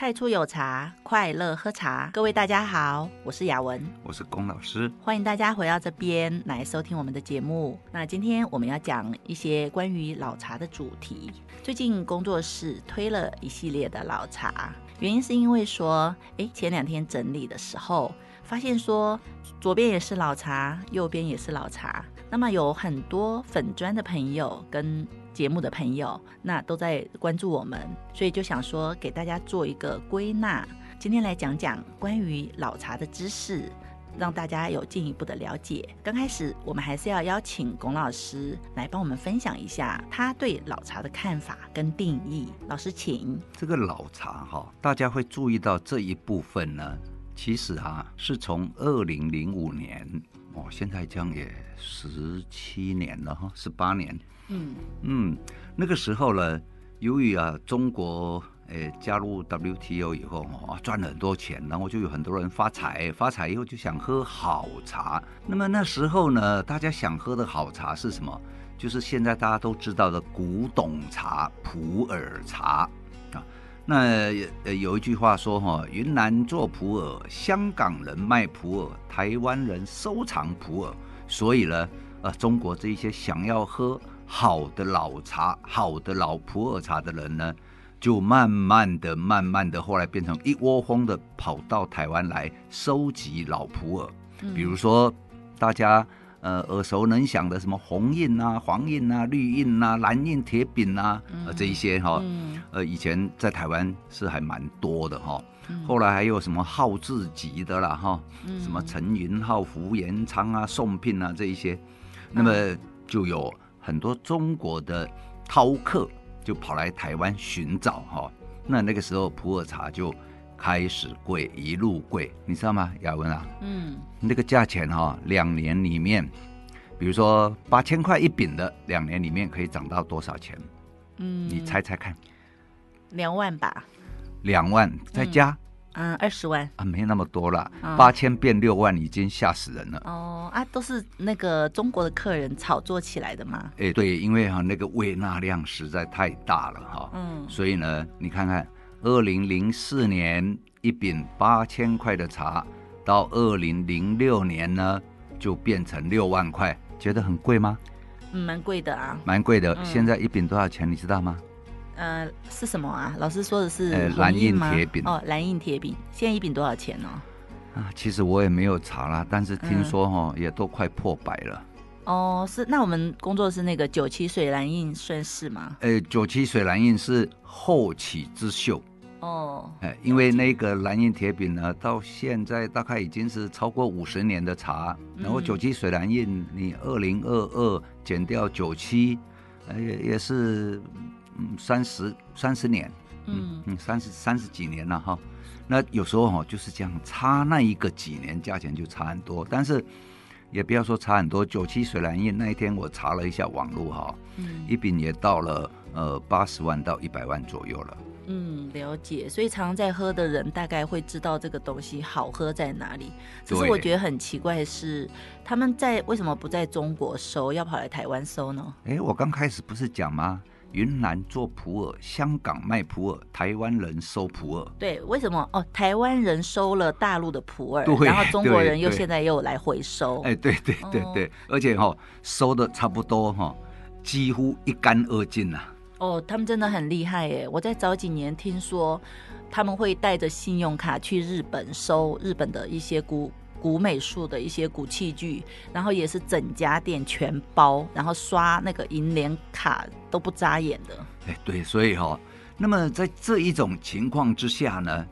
太初有茶，快乐喝茶。各位大家好，我是雅文，我是龚老师，欢迎大家回到这边来收听我们的节目。那今天我们要讲一些关于老茶的主题。最近工作室推了一系列的老茶，原因是因为说，诶，前两天整理的时候，发现说左边也是老茶，右边也是老茶。那么有很多粉砖的朋友跟节目的朋友，那都在关注我们，所以就想说给大家做一个归纳。今天来讲讲关于老茶的知识，让大家有进一步的了解。刚开始我们还是要邀请龚老师来帮我们分享一下他对老茶的看法跟定义。老师，请。这个老茶哈，大家会注意到这一部分呢，其实啊是从二零零五年哦，现在这样也十七年了哈，十八年。嗯嗯，那个时候呢，由于啊中国诶、加入 WTO 以后啊赚了很多钱，然后就有很多人发财，发财以后就想喝好茶。那么那时候呢，大家想喝的好茶是什么？就是现在大家都知道的古董茶、普洱茶啊。那有一句话说哈，云南做普洱，香港人卖普洱，台湾人收藏普洱。所以呢，呃，中国这一些想要喝。好的老茶，好的老普洱茶的人呢，就慢慢的、慢慢的，后来变成一窝蜂的跑到台湾来收集老普洱。嗯、比如说，大家呃耳熟能详的什么红印啊、黄印啊、绿印啊、蓝印铁饼啊，这一些哈，嗯、呃以前在台湾是还蛮多的哈。嗯、后来还有什么号字级的啦哈，嗯、什么陈云浩、福延昌啊、宋聘啊这一些，那么就有。很多中国的饕客就跑来台湾寻找哈，那那个时候普洱茶就开始贵，一路贵，你知道吗？雅文啊，嗯，那个价钱哈，两年里面，比如说八千块一饼的，两年里面可以涨到多少钱？嗯，你猜猜看，两万吧，两万再加。嗯嗯，二十万啊，没那么多了，八千变六万，已经吓死人了。哦啊，都是那个中国的客人炒作起来的吗？哎，对，因为哈那个胃纳量实在太大了哈，嗯，所以呢，你看看，二零零四年一饼八千块的茶，到二零零六年呢，就变成六万块，觉得很贵吗？嗯，蛮贵的啊，蛮贵的。现在一饼多少钱？你知道吗？呃，是什么啊？老师说的是蓝印铁饼哦，蓝印铁饼现在一饼多少钱呢？啊，其实我也没有查啦，但是听说哈，也都快破百了。哦，是那我们工作室那个九七水蓝印算是吗？呃，九七水蓝印是后起之秀哦，哎，因为那个蓝印铁饼呢，到现在大概已经是超过五十年的茶，然后九七水蓝印你二零二二减掉九七，呃，也也是。嗯，三十三十年，嗯嗯，三十三十几年了哈。那有时候哈就是这样，差那一个几年，价钱就差很多。但是也不要说差很多，九七水蓝印那一天我查了一下网络哈，嗯，一饼也到了呃八十万到一百万左右了。嗯，了解。所以常常在喝的人大概会知道这个东西好喝在哪里。只是我觉得很奇怪的是，他们在为什么不在中国收，要跑来台湾收呢？哎，我刚开始不是讲吗？云南做普洱，香港卖普洱，台湾人收普洱。对，为什么？哦，台湾人收了大陆的普洱，然后中国人又现在又来回收。哎，对对对对，哦、而且哈、哦，收的差不多哈、哦，几乎一干二净了。哦，他们真的很厉害耶！我在早几年听说，他们会带着信用卡去日本收日本的一些古。古美术的一些古器具，然后也是整家店全包，然后刷那个银联卡都不眨眼的。哎，对，所以哈、哦，那么在这一种情况之下呢，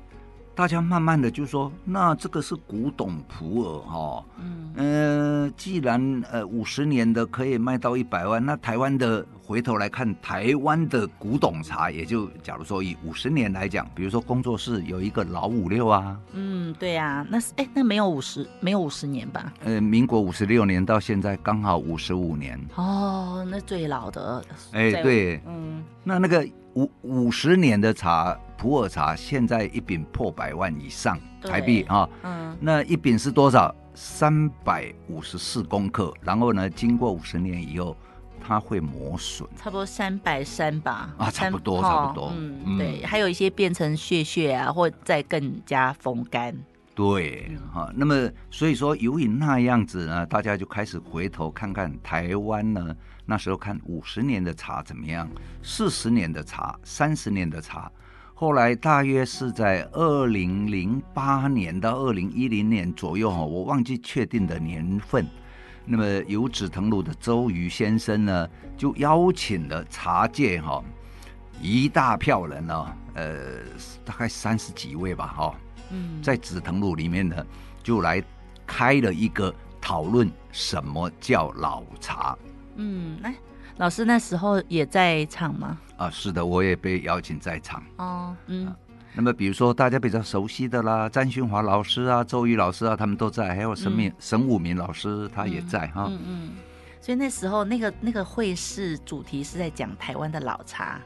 大家慢慢的就说，那这个是古董普洱哈、哦，嗯，呃，既然呃五十年的可以卖到一百万，那台湾的。回头来看台湾的古董茶，也就假如说以五十年来讲，比如说工作室有一个老五六啊，嗯，对啊，那是哎，那没有五十，没有五十年吧？呃，民国五十六年到现在刚好五十五年。哦，那最老的，哎，对，嗯，那那个五五十年的茶，普洱茶现在一饼破百万以上台币啊，嗯，那一饼是多少？三百五十四公克，然后呢，经过五十年以后。它会磨损，差不多三百三吧。啊，差不多，差不多。嗯，对，还有一些变成屑屑啊，或再更加风干。对，哈，那么所以说，由于那样子呢，大家就开始回头看看台湾呢，那时候看五十年的茶怎么样，四十年的茶，三十年的茶。后来大约是在二零零八年到二零一零年左右哈，我忘记确定的年份。那么有紫藤庐的周瑜先生呢，就邀请了茶界哈一大票人呢，呃，大概三十几位吧哈。嗯，在紫藤庐里面呢，就来开了一个讨论，什么叫老茶？嗯，来。老师那时候也在场吗？啊，是的，我也被邀请在场。哦，嗯、啊。那么，比如说大家比较熟悉的啦，詹勋华老师啊，周瑜老师啊，他们都在，还有沈敏、嗯、沈武明老师，他也在哈。嗯嗯。所以那时候那个那个会是主题是在讲台湾的老茶。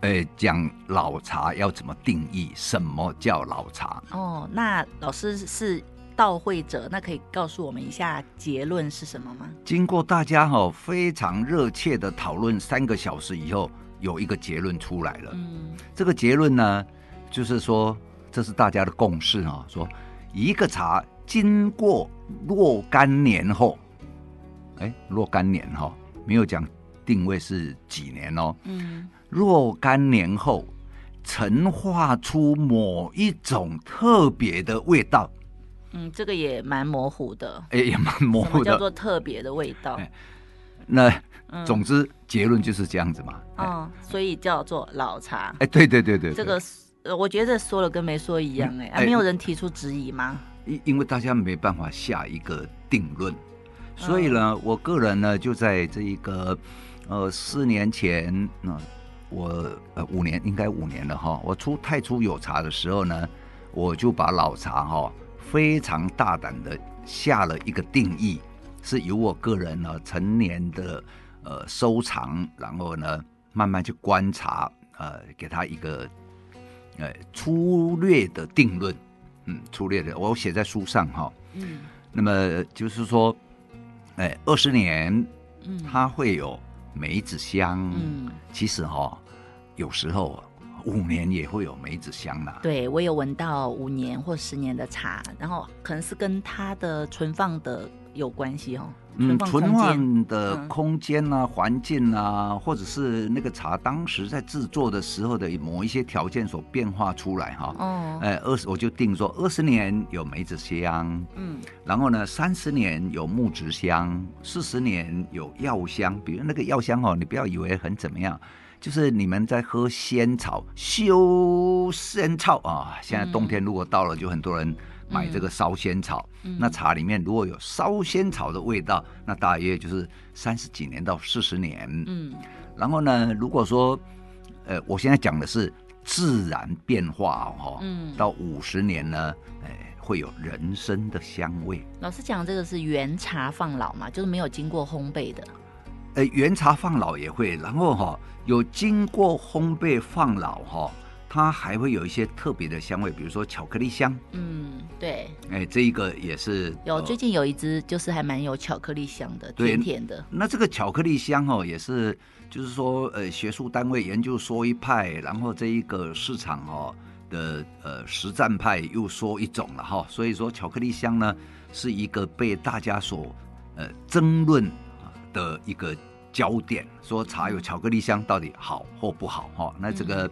哎，讲老茶要怎么定义？什么叫老茶？哦，那老师是。到会者，那可以告诉我们一下结论是什么吗？经过大家哈非常热切的讨论三个小时以后，有一个结论出来了。嗯，这个结论呢，就是说这是大家的共识啊，说一个茶经过若干年后，哎，若干年哈，没有讲定位是几年哦。嗯，若干年后，陈化出某一种特别的味道。嗯，这个也蛮模糊的，哎，也蛮模糊的，叫做特别的味道。那总之结论就是这样子嘛。嗯，所以叫做老茶。哎，对对对对，这个我觉得说了跟没说一样，哎，没有人提出质疑吗？因因为大家没办法下一个定论，所以呢，我个人呢就在这一个呃四年前，那我呃五年应该五年了哈，我出太初有茶的时候呢，我就把老茶哈。非常大胆的下了一个定义，是由我个人呢成年的呃收藏，然后呢慢慢去观察，呃，给他一个呃粗略的定论，嗯，粗略的，我写在书上哈，嗯，那么就是说，哎，二十年，嗯，它会有梅子香，嗯，其实哈，有时候。五年也会有梅子香啦。对，我有闻到五年或十年的茶，然后可能是跟它的存放的有关系哦。嗯，存放的空间啊、环境啊，或者是那个茶当时在制作的时候的某一些条件所变化出来哈。哦。哎，二十我就定说二十年有梅子香，嗯，然后呢，三十年有木质香，四十年有药香。比如那个药香哦，你不要以为很怎么样。就是你们在喝仙草，修仙草啊！现在冬天如果到了，就很多人买这个烧仙草。嗯、那茶里面如果有烧仙草的味道，那大约就是三十几年到四十年。嗯，然后呢，如果说，呃，我现在讲的是自然变化哦，嗯，到五十年呢，哎、呃，会有人参的香味。老师讲这个是原茶放老嘛，就是没有经过烘焙的。呃，原茶放老也会，然后哈、哦、有经过烘焙放老哈、哦，它还会有一些特别的香味，比如说巧克力香。嗯，对。哎，这一个也是有，呃、最近有一支就是还蛮有巧克力香的，甜甜的。那这个巧克力香哦，也是就是说呃学术单位研究说一派，然后这一个市场哦的呃实战派又说一种了哈，所以说巧克力香呢是一个被大家所呃争论。的一个焦点，说茶有巧克力香到底好或不好哈？那这个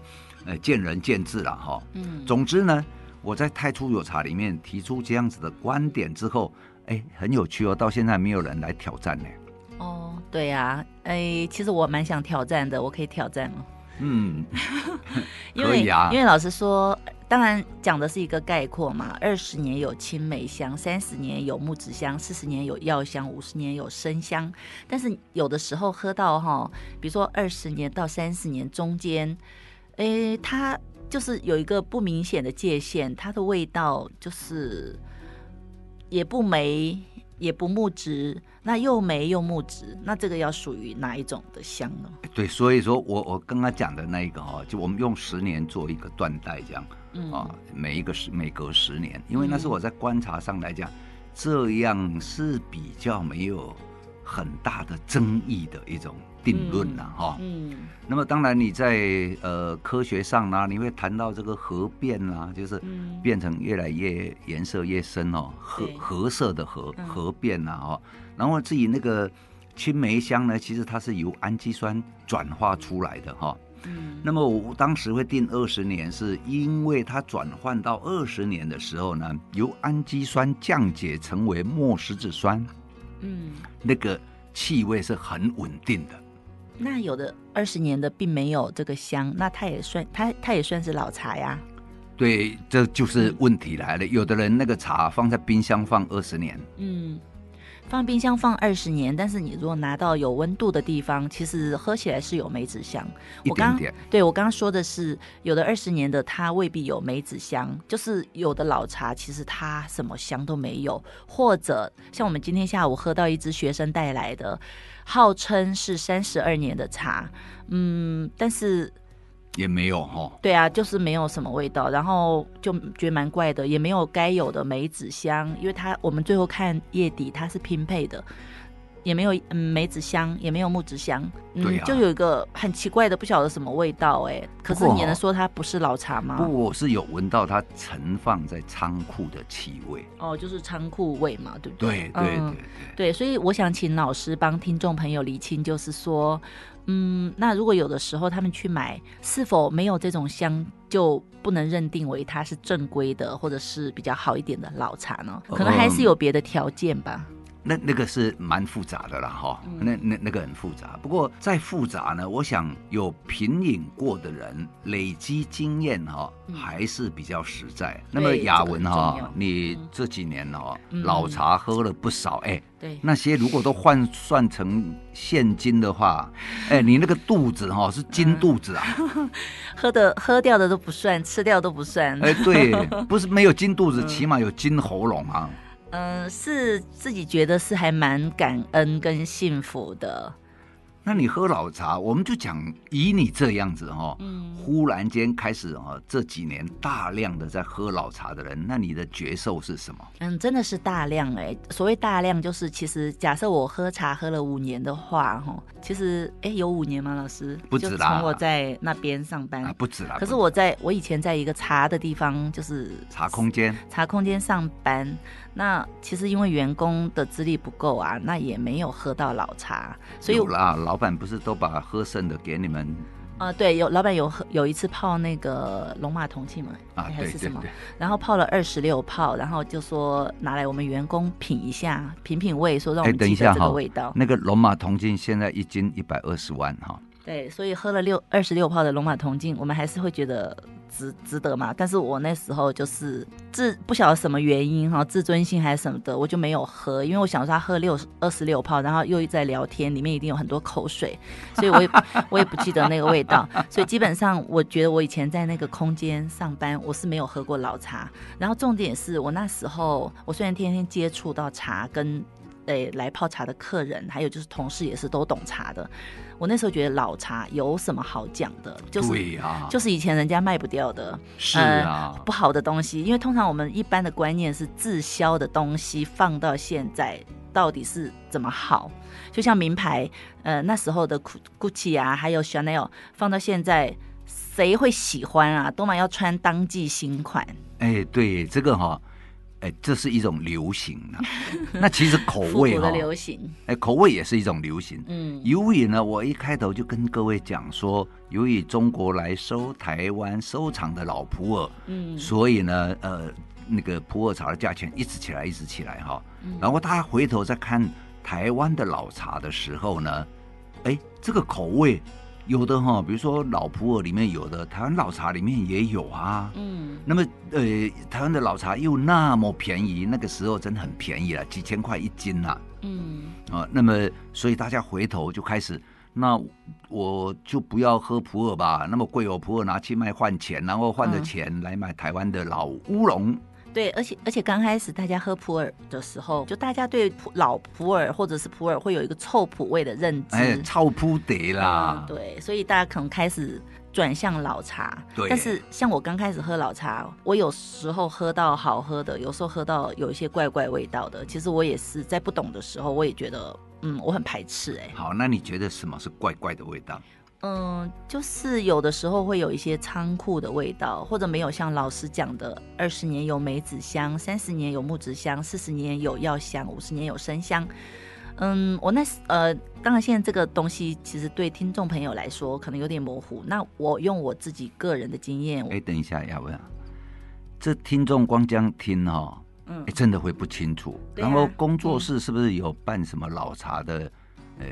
呃见仁见智了哈。嗯，总之呢，我在太初有茶里面提出这样子的观点之后，哎，很有趣哦，到现在没有人来挑战呢。哦，对呀，哎，其实我蛮想挑战的，我可以挑战吗？嗯，可以啊，因为老师说。当然讲的是一个概括嘛，二十年有青梅香，三十年有木质香，四十年有药香，五十年有生香。但是有的时候喝到哈，比如说二十年到三十年中间，诶，它就是有一个不明显的界限，它的味道就是也不梅。也不木质，那又梅又木质，那这个要属于哪一种的香呢？对，所以说我我刚刚讲的那一个哈，就我们用十年做一个断代这样，嗯啊，每一个十每隔十年，因为那是我在观察上来讲，这样是比较没有很大的争议的一种定论了哈。嗯。那么当然你在呃科学上呢，你会谈到这个核变啊，就是变成越来越颜色越深哦，核核色的核核变呐哦。然后至于那个青梅香呢，其实它是由氨基酸转化出来的哈。嗯。那么我当时会定二十年，是因为它转换到二十年的时候呢，由氨基酸降解成为墨石子酸。嗯。那个气味是很稳定的。那有的二十年的并没有这个香，那它也算它它也算是老茶呀？对，这就是问题来了。嗯、有的人那个茶放在冰箱放二十年，嗯，放冰箱放二十年，但是你如果拿到有温度的地方，其实喝起来是有梅子香。我刚对我刚刚说的是，有的二十年的它未必有梅子香，就是有的老茶其实它什么香都没有，或者像我们今天下午喝到一支学生带来的。号称是三十二年的茶，嗯，但是也没有哈。对啊，就是没有什么味道，然后就觉得蛮怪的，也没有该有的梅子香，因为它我们最后看叶底它是拼配的。也没有嗯梅子香，也没有木质香，嗯，对啊，就有一个很奇怪的，不晓得什么味道哎。可是你能说它不是老茶吗？不，我是有闻到它存放在仓库的气味。哦，就是仓库味嘛，对不对？对对对对，嗯。对，所以我想请老师帮听众朋友厘清，就是说，嗯，那如果有的时候他们去买，是否没有这种香，就不能认定为它是正规的，或者是比较好一点的老茶呢？可能还是有别的条件吧。嗯那那个是蛮复杂的啦，哈，那那那个很复杂。不过再复杂呢，我想有品饮过的人累积经验哈，还是比较实在。那么雅文哈，你这几年哈老茶喝了不少，哎，对，那些如果都换算成现金的话，哎，你那个肚子哈是金肚子啊，喝的喝掉的都不算，吃掉都不算。哎，对，不是没有金肚子，起码有金喉咙啊。嗯，是自己觉得是还蛮感恩跟幸福的。那你喝老茶，我们就讲以你这样子哈、哦，嗯，忽然间开始哈，这几年大量的在喝老茶的人，那你的觉受是什么？嗯，真的是大量哎。所谓大量，就是其实假设我喝茶喝了五年的话，哈，其实哎有五年吗？老师不止啦，从我在那边上班、啊、不止啦。可是我在我以前在一个茶的地方，就是茶空间，茶空间上班。那其实因为员工的资历不够啊，那也没有喝到老茶，所以有啦。老板不是都把喝剩的给你们？啊、呃，对，有老板有喝有一次泡那个龙马铜器嘛，啊，还是什么？然后泡了二十六泡，然后就说拿来我们员工品一下，品品味，说让我们记得这个味道。那个龙马铜镜现在一斤一百二十万哈。对，所以喝了六二十六泡的龙马铜镜，我们还是会觉得。值值得嘛？但是我那时候就是是不晓得什么原因哈，自尊心还是什么的，我就没有喝，因为我想说他喝六二十六泡，然后又在聊天，里面一定有很多口水，所以我也我也不记得那个味道，所以基本上我觉得我以前在那个空间上班，我是没有喝过老茶。然后重点是我那时候，我虽然天天接触到茶跟。对，来泡茶的客人，还有就是同事也是都懂茶的。我那时候觉得老茶有什么好讲的？就是对、啊、就是以前人家卖不掉的，是啊、呃，不好的东西。因为通常我们一般的观念是滞销的东西放到现在到底是怎么好？就像名牌，呃，那时候的 Gucci 啊，还有 Chanel 放到现在，谁会喜欢啊？多么要穿当季新款。哎，对这个哈。哎，这是一种流行啊。那其实口味哈、哦，流行。哎，口味也是一种流行。嗯，由于呢，我一开头就跟各位讲说，由于中国来收台湾收藏的老普洱，嗯，所以呢，呃，那个普洱茶的价钱一直起来，一直起来哈。然后大家回头再看台湾的老茶的时候呢，哎，这个口味。有的哈，比如说老普洱里面有的，台湾老茶里面也有啊。嗯，那么呃，台湾的老茶又那么便宜，那个时候真的很便宜了，几千块一斤呐。嗯，啊，那么所以大家回头就开始，那我就不要喝普洱吧，那么贵哦，普洱拿去卖换钱，然后换着钱来买台湾的老乌龙。对，而且而且刚开始大家喝普洱的时候，就大家对老普洱或者是普洱会有一个臭普味的认知，哎，臭普得啦、嗯。对，所以大家可能开始转向老茶。对，但是像我刚开始喝老茶，我有时候喝到好喝的，有时候喝到有一些怪怪味道的。其实我也是在不懂的时候，我也觉得嗯，我很排斥哎、欸。好，那你觉得什么是怪怪的味道？嗯，就是有的时候会有一些仓库的味道，或者没有像老师讲的，二十年有梅子香，三十年有木质香，四十年有药香，五十年有生香。嗯，我那呃，当然现在这个东西其实对听众朋友来说可能有点模糊。那我用我自己个人的经验，哎，等一下，要不要？这听众光这样听哈、哦，嗯，真的会不清楚。啊、然后工作室是不是有办什么老茶的呃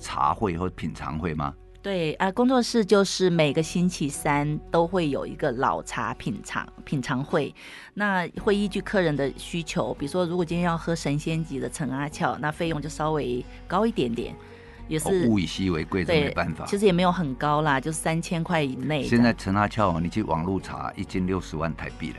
茶会或品尝会吗？对啊，工作室就是每个星期三都会有一个老茶品尝品尝会，那会依据客人的需求，比如说如果今天要喝神仙级的陈阿俏，那费用就稍微高一点点，也是、哦、物以稀为贵，这没办法。其实也没有很高啦，就是三千块以内。现在陈阿俏，你去网路查，一斤六十万台币嘞，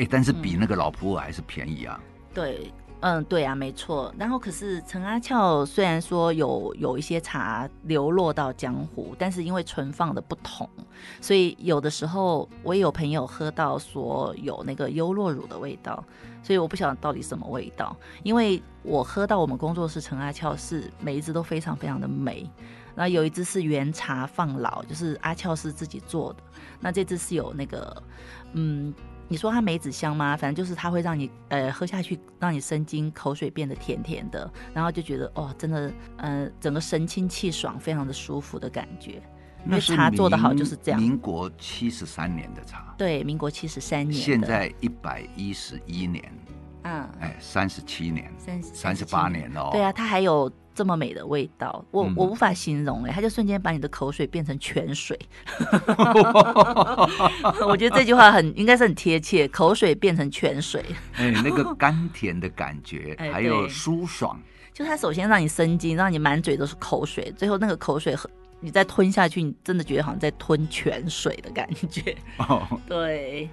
哎，但是比那个老普洱还是便宜啊。嗯、对。嗯，对啊，没错。然后可是陈阿俏虽然说有有一些茶流落到江湖，但是因为存放的不同，所以有的时候我也有朋友喝到说有那个优酪乳的味道，所以我不晓得到底什么味道。因为我喝到我们工作室陈阿俏是每一支都非常非常的美，那有一支是原茶放老，就是阿俏是自己做的，那这支是有那个嗯。你说它梅子香吗？反正就是它会让你呃喝下去，让你生津，口水变得甜甜的，然后就觉得哦，真的，呃，整个神清气爽，非常的舒服的感觉。因为茶做的好就是这样。民国七十三年的茶。对，民国七十三年。现在一百一十一年。嗯。哎，三十七年。三三十八年了。对啊，它还有。这么美的味道，我我无法形容哎，它就瞬间把你的口水变成泉水。我觉得这句话很应该是很贴切，口水变成泉水。哎，那个甘甜的感觉，还有舒爽。就它首先让你生津，让你满嘴都是口水，最后那个口水你再吞下去，你真的觉得好像在吞泉水的感觉。哦，对。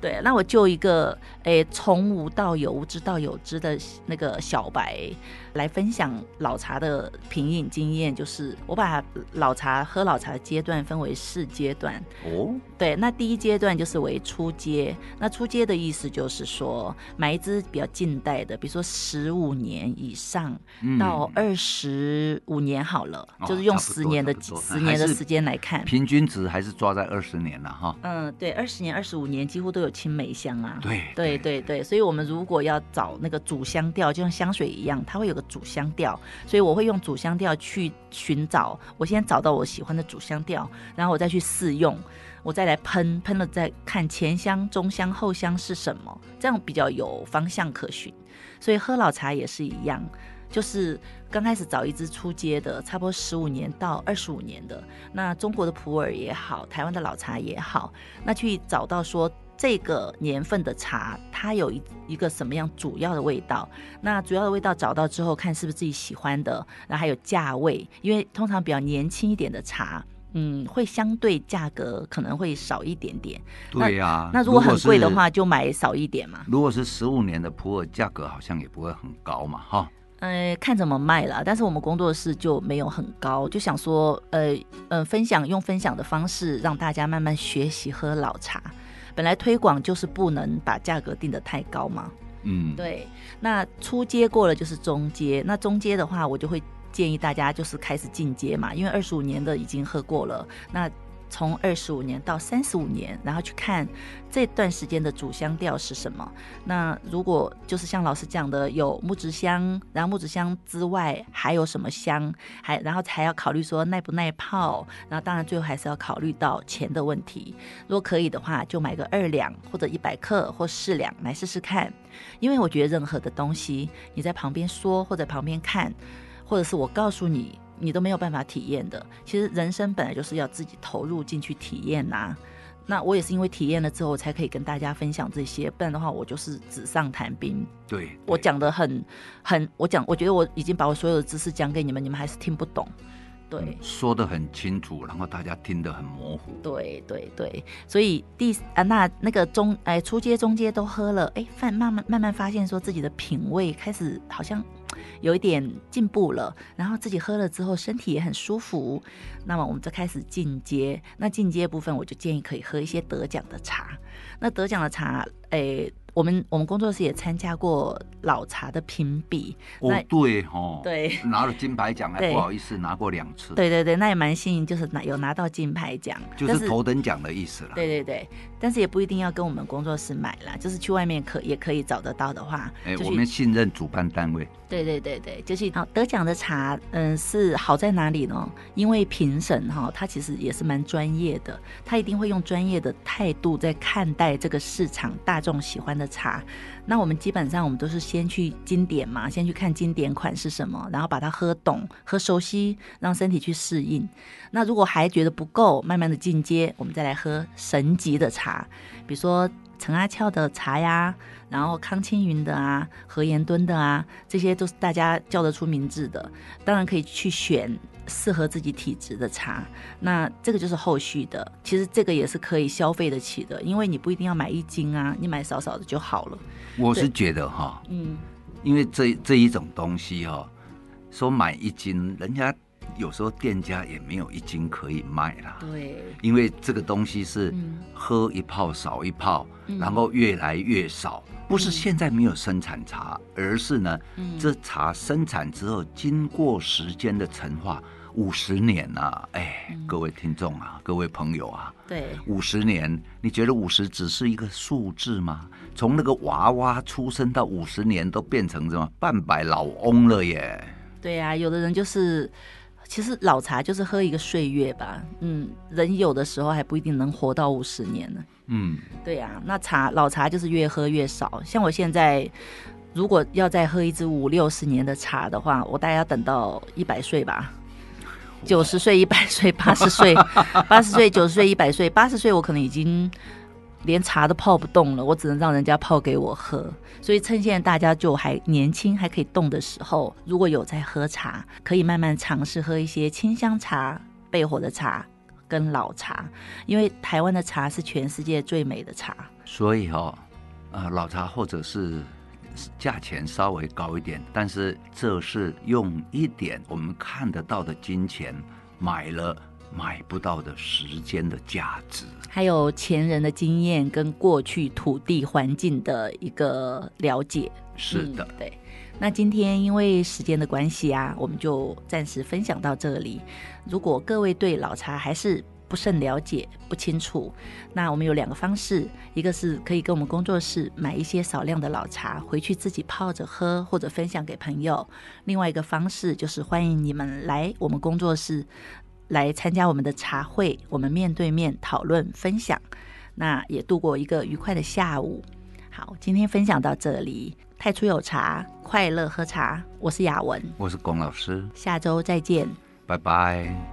对，那我就一个诶，从无到有、无知到有知的那个小白来分享老茶的品饮经验。就是我把老茶喝老茶的阶段分为四阶段。哦，对，那第一阶段就是为初阶。那初阶的意思就是说，买一支比较近代的，比如说十五年以上到二十五年好了，嗯、就是用十年的十年的时间来看，平均值还是抓在二十年了哈。嗯，对，二十年、二十五年几乎都有。青梅香啊，对对对对，所以我们如果要找那个主香调，就像香水一样，它会有个主香调，所以我会用主香调去寻找。我先找到我喜欢的主香调，然后我再去试用，我再来喷，喷了再看前香、中香、后香是什么，这样比较有方向可循。所以喝老茶也是一样，就是刚开始找一支出街的，差不多十五年到二十五年的，那中国的普洱也好，台湾的老茶也好，那去找到说。这个年份的茶，它有一一个什么样主要的味道？那主要的味道找到之后，看是不是自己喜欢的，然后还有价位，因为通常比较年轻一点的茶，嗯，会相对价格可能会少一点点。对呀、啊，那如果很贵的话，就买少一点嘛。如果是十五年的普洱，价格好像也不会很高嘛，哈。呃，看怎么卖了，但是我们工作室就没有很高，就想说，呃，呃，分享用分享的方式让大家慢慢学习喝老茶。本来推广就是不能把价格定得太高嘛，嗯，对。那初阶过了就是中阶，那中阶的话，我就会建议大家就是开始进阶嘛，因为二十五年的已经喝过了，那。从二十五年到三十五年，然后去看这段时间的主香调是什么。那如果就是像老师讲的，有木质香，然后木质香之外还有什么香？还然后还要考虑说耐不耐泡。然后当然最后还是要考虑到钱的问题。如果可以的话，就买个二两或者一百克或四两来试试看。因为我觉得任何的东西，你在旁边说或者旁边看，或者是我告诉你。你都没有办法体验的。其实人生本来就是要自己投入进去体验呐、啊。那我也是因为体验了之后，我才可以跟大家分享这些。不然的话，我就是纸上谈兵。对，对我讲的很很，我讲，我觉得我已经把我所有的知识讲给你们，你们还是听不懂。对，嗯、说得很清楚，然后大家听得很模糊。对对对，所以第啊，那那个中哎，初阶中阶都喝了，哎，慢慢慢慢发现说自己的品味开始好像。有一点进步了，然后自己喝了之后身体也很舒服，那么我们就开始进阶。那进阶部分我就建议可以喝一些得奖的茶。那得奖的茶，诶，我们我们工作室也参加过老茶的评比。哦，对哦，对，拿了金牌奖，还不好意思拿过两次。对对对，那也蛮幸运，就是拿有拿到金牌奖，就是头等奖的意思了。对对对，但是也不一定要跟我们工作室买啦，就是去外面可也可以找得到的话，哎，我们信任主办单位。对对对对，就是好得奖的茶，嗯，是好在哪里呢？因为评审哈，他其实也是蛮专业的，他一定会用专业的态度在看待这个市场大众喜欢的茶。那我们基本上我们都是先去经典嘛，先去看经典款是什么，然后把它喝懂、喝熟悉，让身体去适应。那如果还觉得不够，慢慢的进阶，我们再来喝神级的茶，比如说陈阿俏的茶呀。然后康青云的啊，何延敦的啊，这些都是大家叫得出名字的，当然可以去选适合自己体质的茶。那这个就是后续的，其实这个也是可以消费得起的，因为你不一定要买一斤啊，你买少少的就好了。我是觉得哈，嗯，因为这这一种东西哈，说买一斤，人家。有时候店家也没有一斤可以卖啦，对，因为这个东西是喝一泡少一泡，嗯、然后越来越少，不是现在没有生产茶，嗯、而是呢，嗯、这茶生产之后经过时间的陈化，五十年啊，哎，嗯、各位听众啊，各位朋友啊，对，五十年，你觉得五十只是一个数字吗？从那个娃娃出生到五十年，都变成什么半百老翁了耶？对呀、啊，有的人就是。其实老茶就是喝一个岁月吧，嗯，人有的时候还不一定能活到五十年呢。嗯，对呀、啊，那茶老茶就是越喝越少。像我现在，如果要再喝一支五六十年的茶的话，我大概要等到一百岁吧，九十岁、一百岁、八十岁、八十岁、九十岁、一百岁、八十岁，我可能已经。连茶都泡不动了，我只能让人家泡给我喝。所以趁现在大家就还年轻，还可以动的时候，如果有在喝茶，可以慢慢尝试喝一些清香茶、焙火的茶跟老茶，因为台湾的茶是全世界最美的茶。所以哦，呃，老茶或者是价钱稍微高一点，但是这是用一点我们看得到的金钱买了。买不到的时间的价值，还有前人的经验跟过去土地环境的一个了解。是的，嗯，对。那今天因为时间的关系啊，我们就暂时分享到这里。如果各位对老茶还是不甚了解、不清楚，那我们有两个方式：一个是可以跟我们工作室买一些少量的老茶回去自己泡着喝，或者分享给朋友；另外一个方式就是欢迎你们来我们工作室。来参加我们的茶会，我们面对面讨论分享，那也度过一个愉快的下午。好，今天分享到这里，太初有茶，快乐喝茶。我是雅文，我是龚老师，下周再见，拜拜。